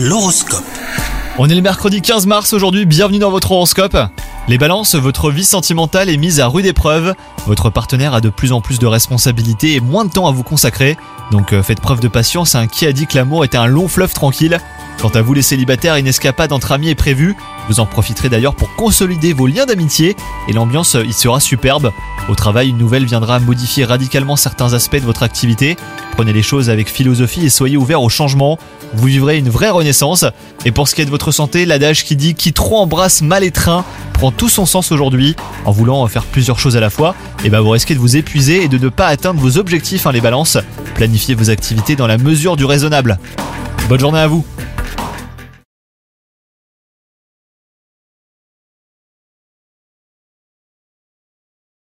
L'horoscope. On est le mercredi 15 mars aujourd'hui, bienvenue dans votre horoscope. Les balances, votre vie sentimentale est mise à rude épreuve. Votre partenaire a de plus en plus de responsabilités et moins de temps à vous consacrer. Donc euh, faites preuve de patience, hein. qui a dit que l'amour était un long fleuve tranquille? Quant à vous les célibataires, une escapade entre amis est prévue. Vous en profiterez d'ailleurs pour consolider vos liens d'amitié et l'ambiance euh, y sera superbe. Au travail, une nouvelle viendra modifier radicalement certains aspects de votre activité. Prenez les choses avec philosophie et soyez ouverts au changement. Vous vivrez une vraie renaissance. Et pour ce qui est de votre santé, l'adage qui dit qui trop embrasse mal étreint prend tout son sens aujourd'hui. En voulant faire plusieurs choses à la fois, et ben vous risquez de vous épuiser et de ne pas atteindre vos objectifs, hein, les balances. Planifiez vos activités dans la mesure du raisonnable. Bonne journée à vous